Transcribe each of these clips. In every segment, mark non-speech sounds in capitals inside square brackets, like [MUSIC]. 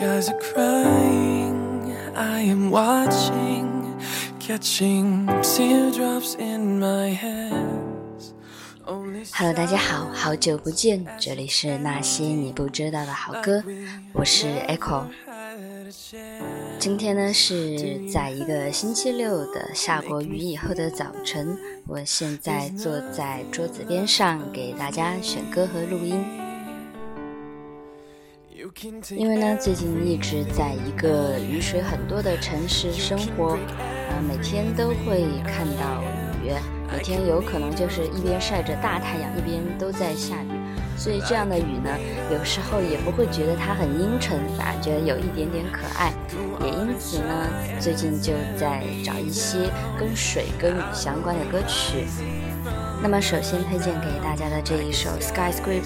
Skies are crying, I am watching, catching teardrops in my hands. Hello，大家好，好久不见，这里是那些你不知道的好歌，我是 Echo。今天呢是在一个星期六的下过雨以后的早晨，我现在坐在桌子边上给大家选歌和录音。因为呢，最近一直在一个雨水很多的城市生活，呃，每天都会看到雨，每天有可能就是一边晒着大太阳，一边都在下雨，所以这样的雨呢，有时候也不会觉得它很阴沉，反而觉得有一点点可爱。也因此呢，最近就在找一些跟水跟雨相关的歌曲。那么，首先推荐给大家的这一首《Skyscraper》，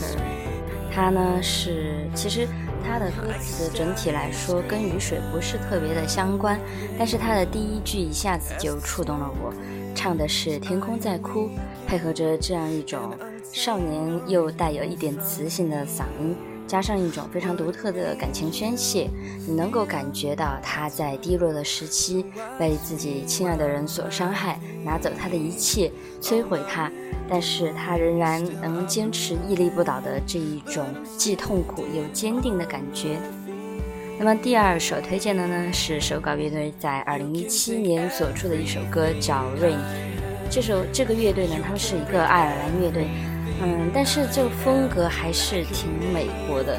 它呢是其实。它的歌词整体来说跟雨水不是特别的相关，但是它的第一句一下子就触动了我，唱的是天空在哭，配合着这样一种少年又带有一点磁性的嗓音。加上一种非常独特的感情宣泄，你能够感觉到他在低落的时期被自己亲爱的人所伤害，拿走他的一切，摧毁他，但是他仍然能坚持屹立不倒的这一种既痛苦又坚定的感觉。那么第二首推荐的呢是手稿乐队在二零一七年所出的一首歌叫《Rain》，这首这个乐队呢，他们是一个爱尔兰乐队。嗯，但是这个风格还是挺美国的。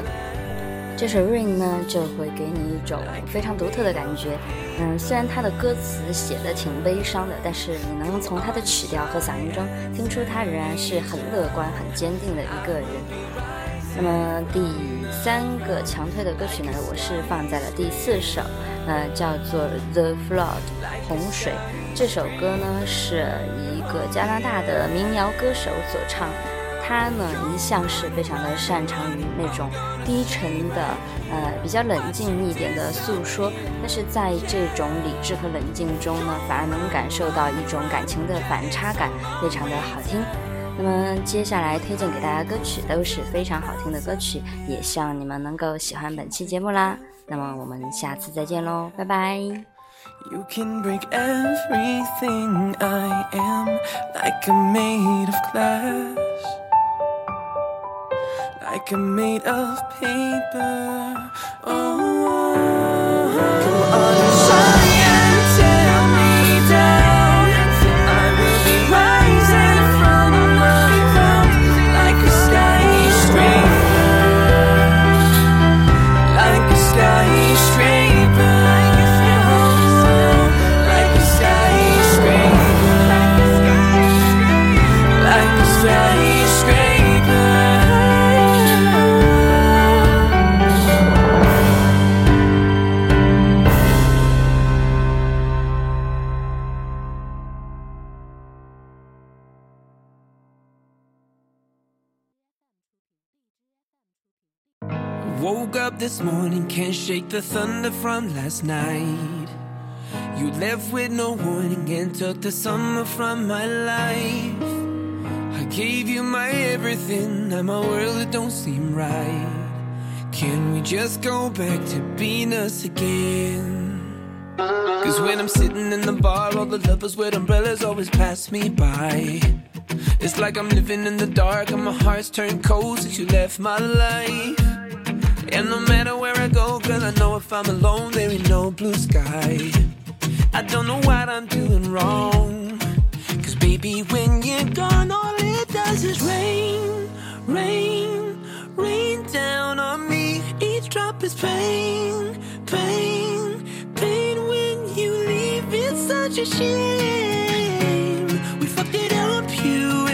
这首《Rain》呢，就会给你一种非常独特的感觉。嗯，虽然它的歌词写的挺悲伤的，但是你能从它的曲调和嗓音中听出他仍然是很乐观、很坚定的一个人。那么第三个强推的歌曲呢，我是放在了第四首，呃，叫做《The Flood》洪水。这首歌呢，是一个加拿大的民谣歌手所唱。他呢一向是非常的擅长于那种低沉的，呃比较冷静一点的诉说，但是在这种理智和冷静中呢，反而能感受到一种感情的反差感，非常的好听。那么接下来推荐给大家歌曲都是非常好听的歌曲，也希望你们能够喜欢本期节目啦。那么我们下次再见喽，拜拜。You can break everything I am like a made of glass. Like I'm made of paper. Oh, oh, oh. come on, Woke up this morning, can't shake the thunder from last night. You left with no warning and took the summer from my life. I gave you my everything, now my world it don't seem right. Can we just go back to being us again? Cause when I'm sitting in the bar, all the lovers with umbrellas always pass me by. It's like I'm living in the dark and my heart's turned cold since you left my life. And no matter where I go, girl, I know if I'm alone, there ain't no blue sky. I don't know what I'm doing wrong. Cause baby, when you're gone, all it does is rain, rain, rain down on me. Each drop is pain, pain, pain when you leave. It's such a shame. We fucked it up, you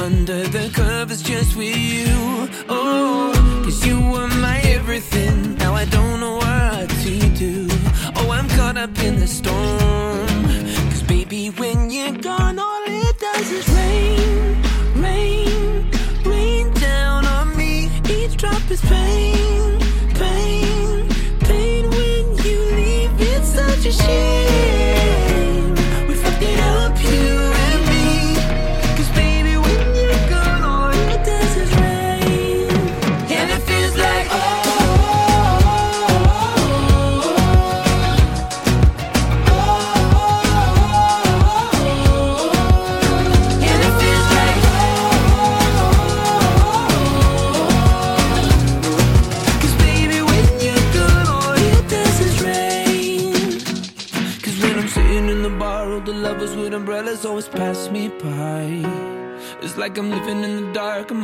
under the covers just with you. Oh, cause you were my everything. Now I don't know what to do. Oh, I'm caught up in the storm. Cause baby, when you're gone, all it does is rain, rain, rain down on me. Each drop is pain, pain, pain. When you leave, it's such a shame.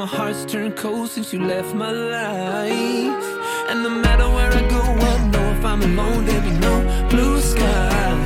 My heart's turned cold since you left my life. And no matter where I go, I know if I'm alone, there'll be no blue sky.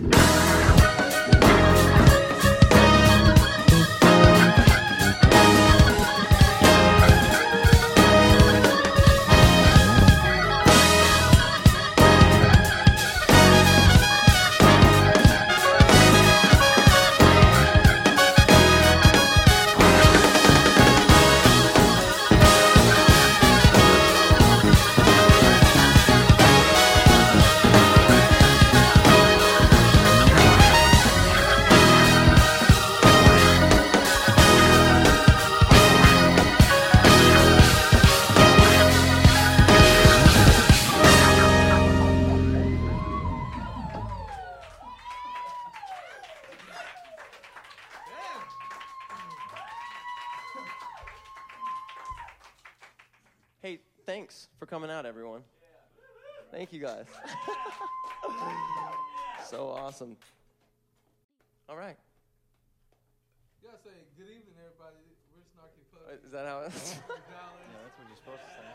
Bye. awesome. All right. You gotta say good evening, everybody. We're Snarky Puppy. Is that how it's? [LAUGHS] yeah, that's what you're supposed to say.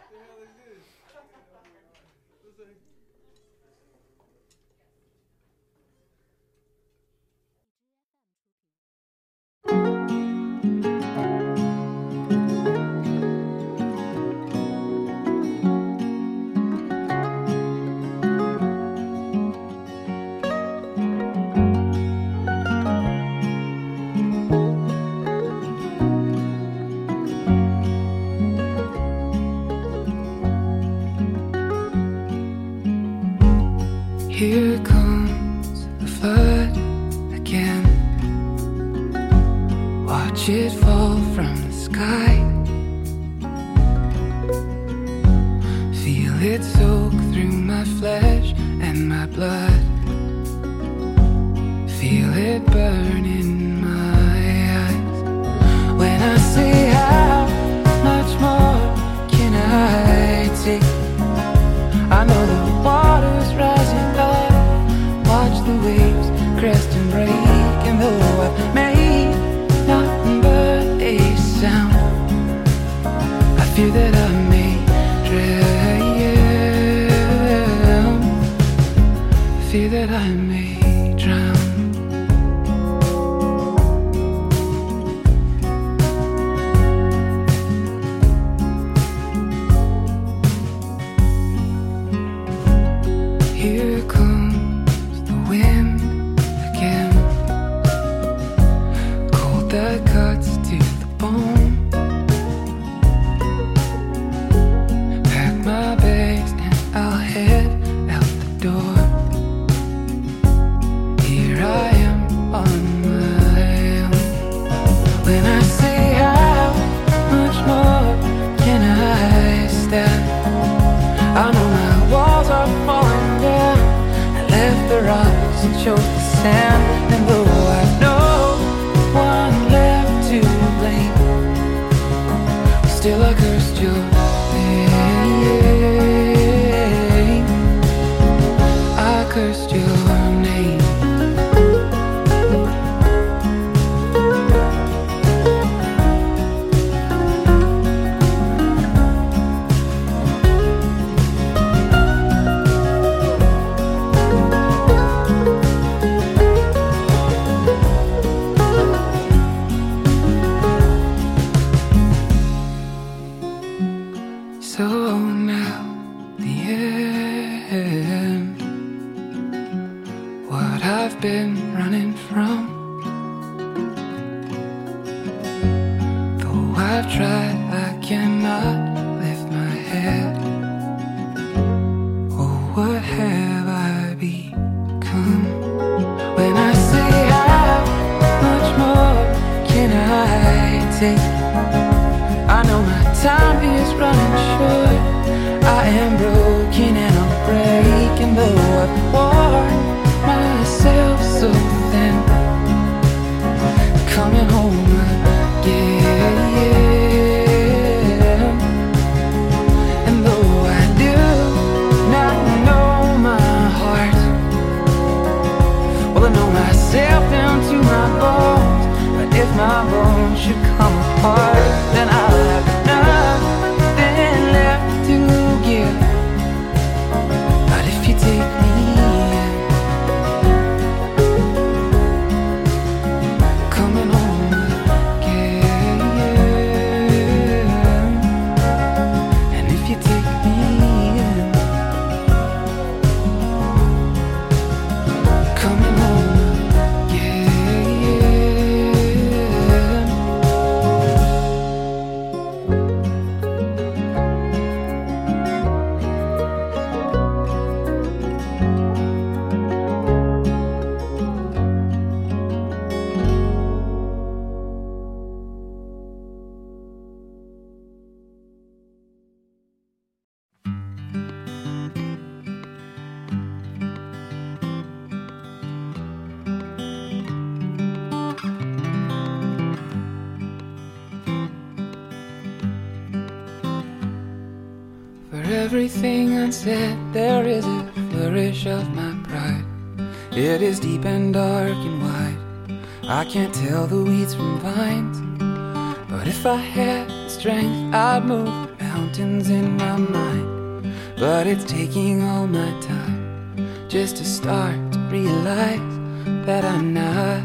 Everything unsaid, there is a flourish of my pride. It is deep and dark and wide. I can't tell the weeds from vines. But if I had the strength, I'd move mountains in my mind. But it's taking all my time just to start to realize that I'm not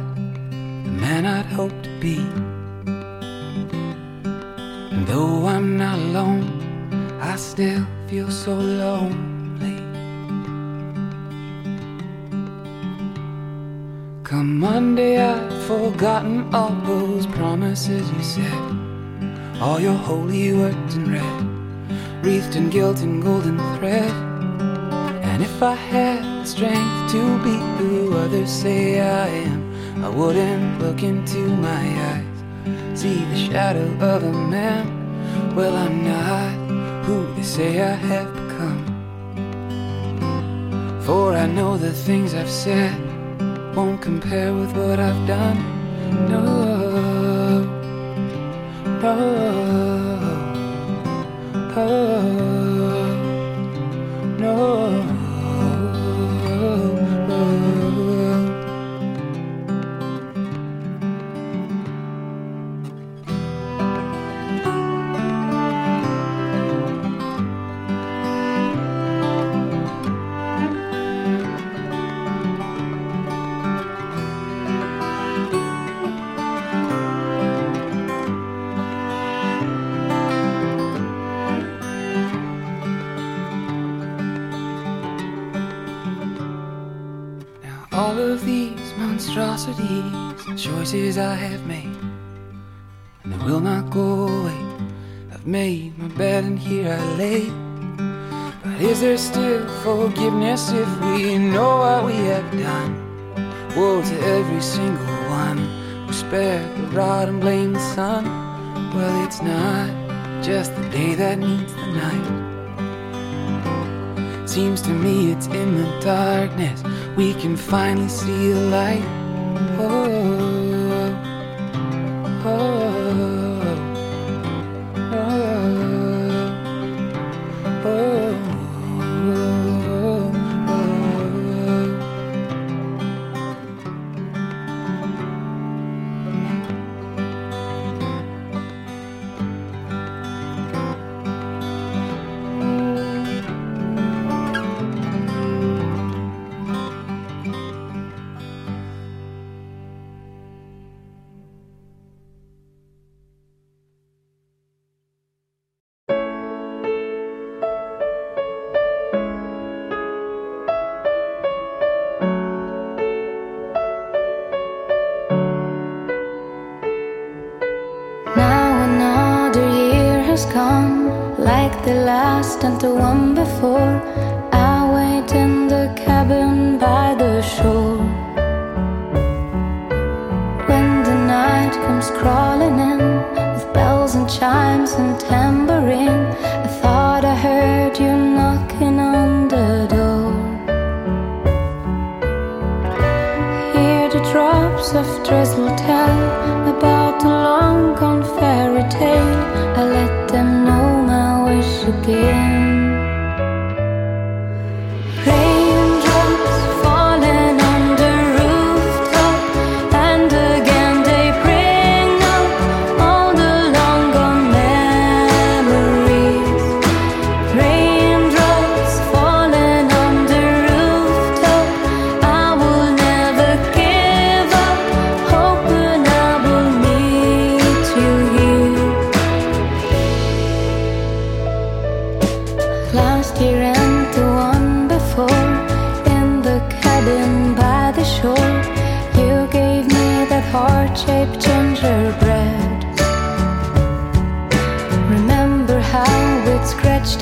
the man I'd hoped to be. And though I'm not alone, I still feel so lonely. Come Monday, I've forgotten all those promises you said. All your holy words in red, wreathed in guilt and golden thread. And if I had the strength to be who others say I am, I wouldn't look into my eyes, see the shadow of a man. Well, I'm not they say I have become. For I know the things I've said won't compare with what I've done. No, no, no, I have made, and they will not go away. I've made my bed and here I lay. But is there still forgiveness if we know what we have done? Woe to every single one who spared the rod and blamed the sun. Well, it's not just the day that needs the night. Seems to me it's in the darkness we can finally see the light. Oh,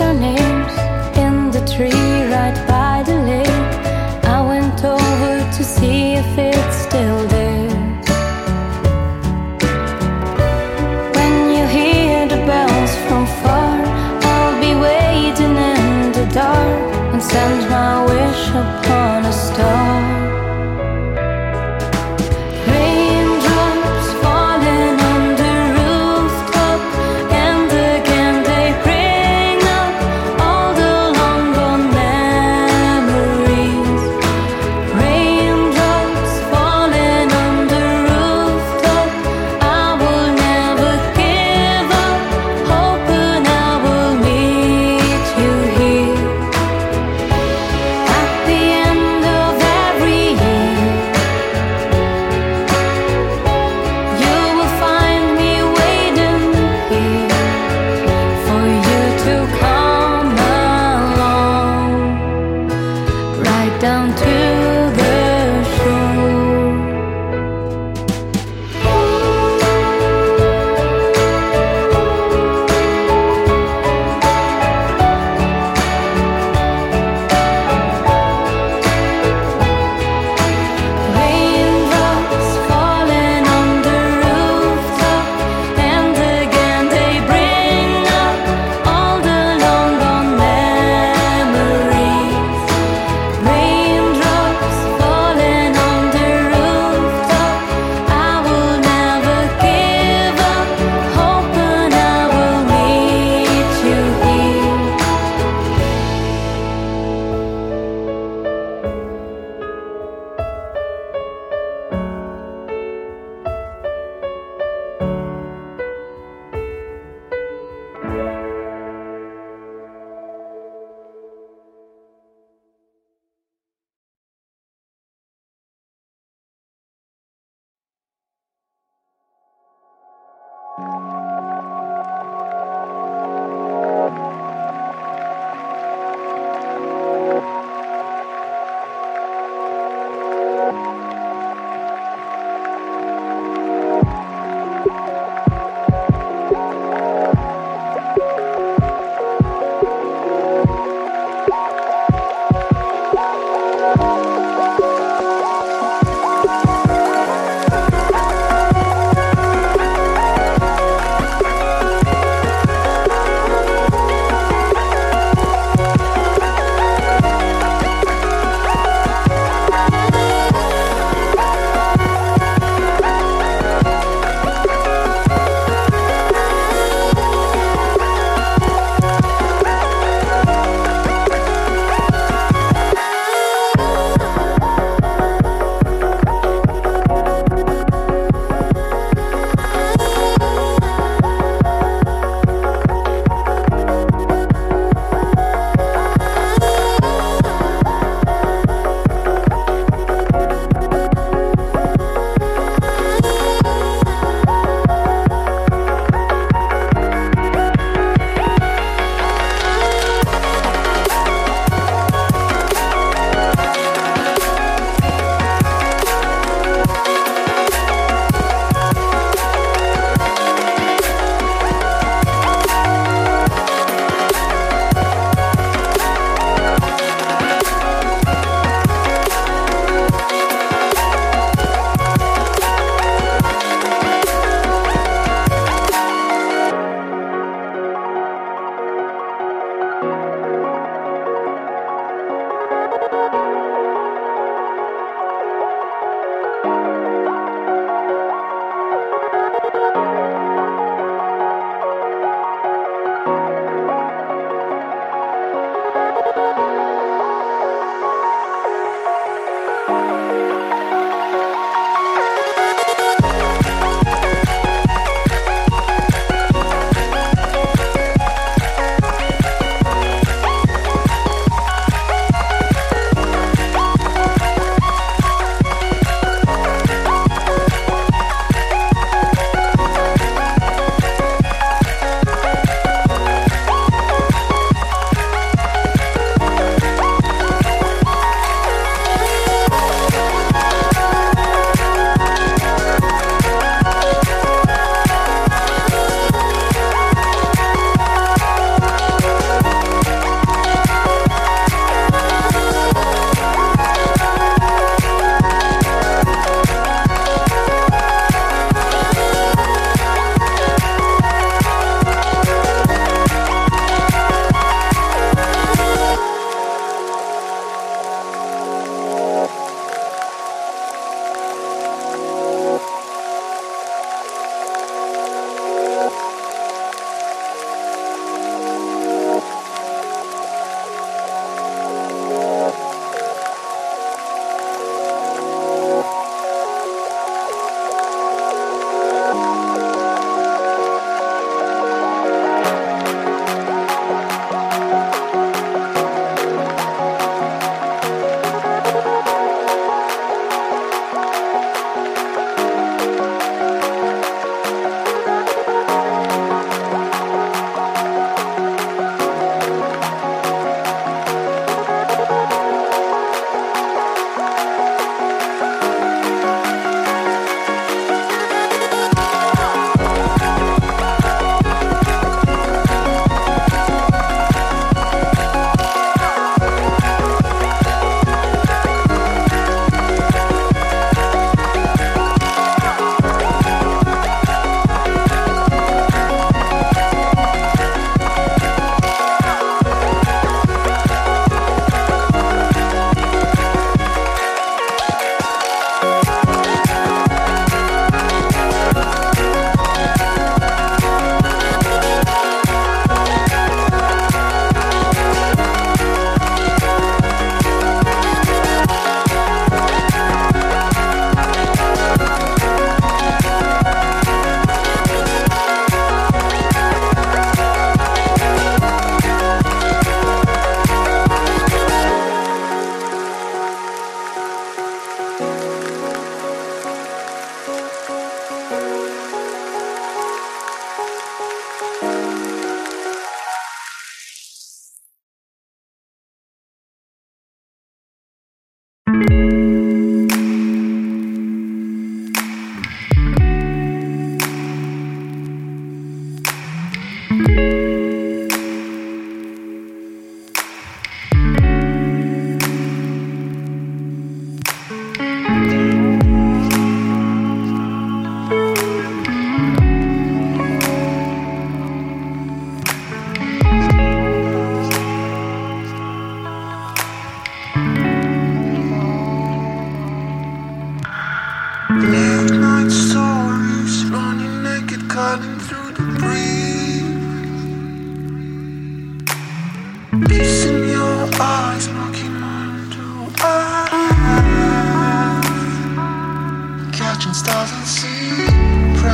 our names in the tree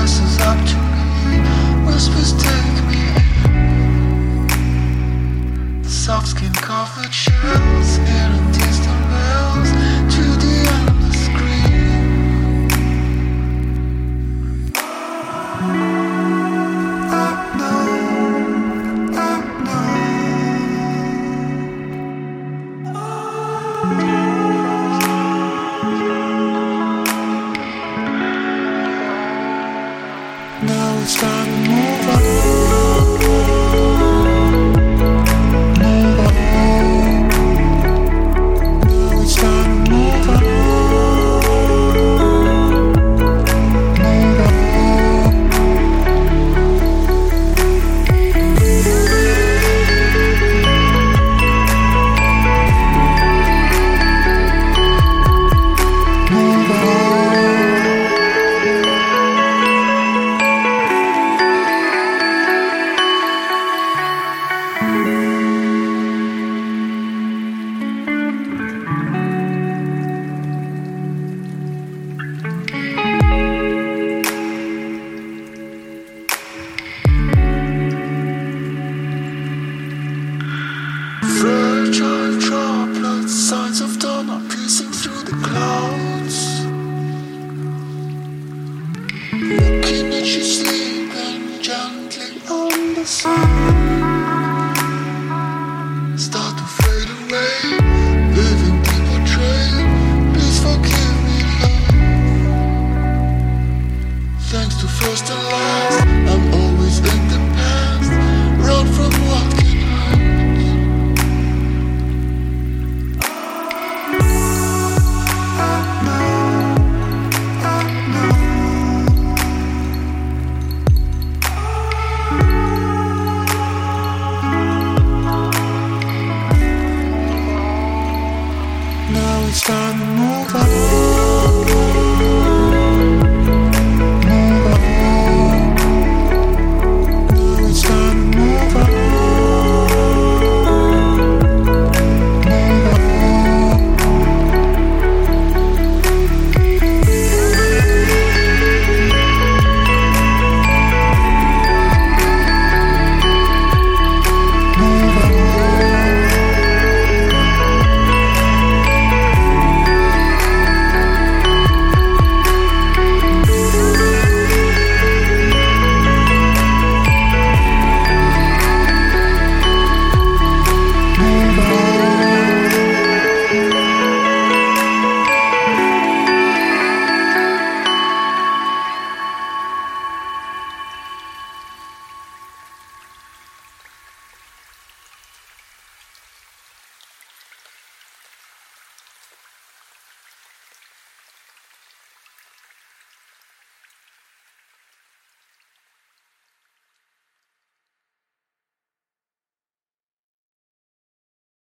up to me, whispers take me. Soft skin covered shells in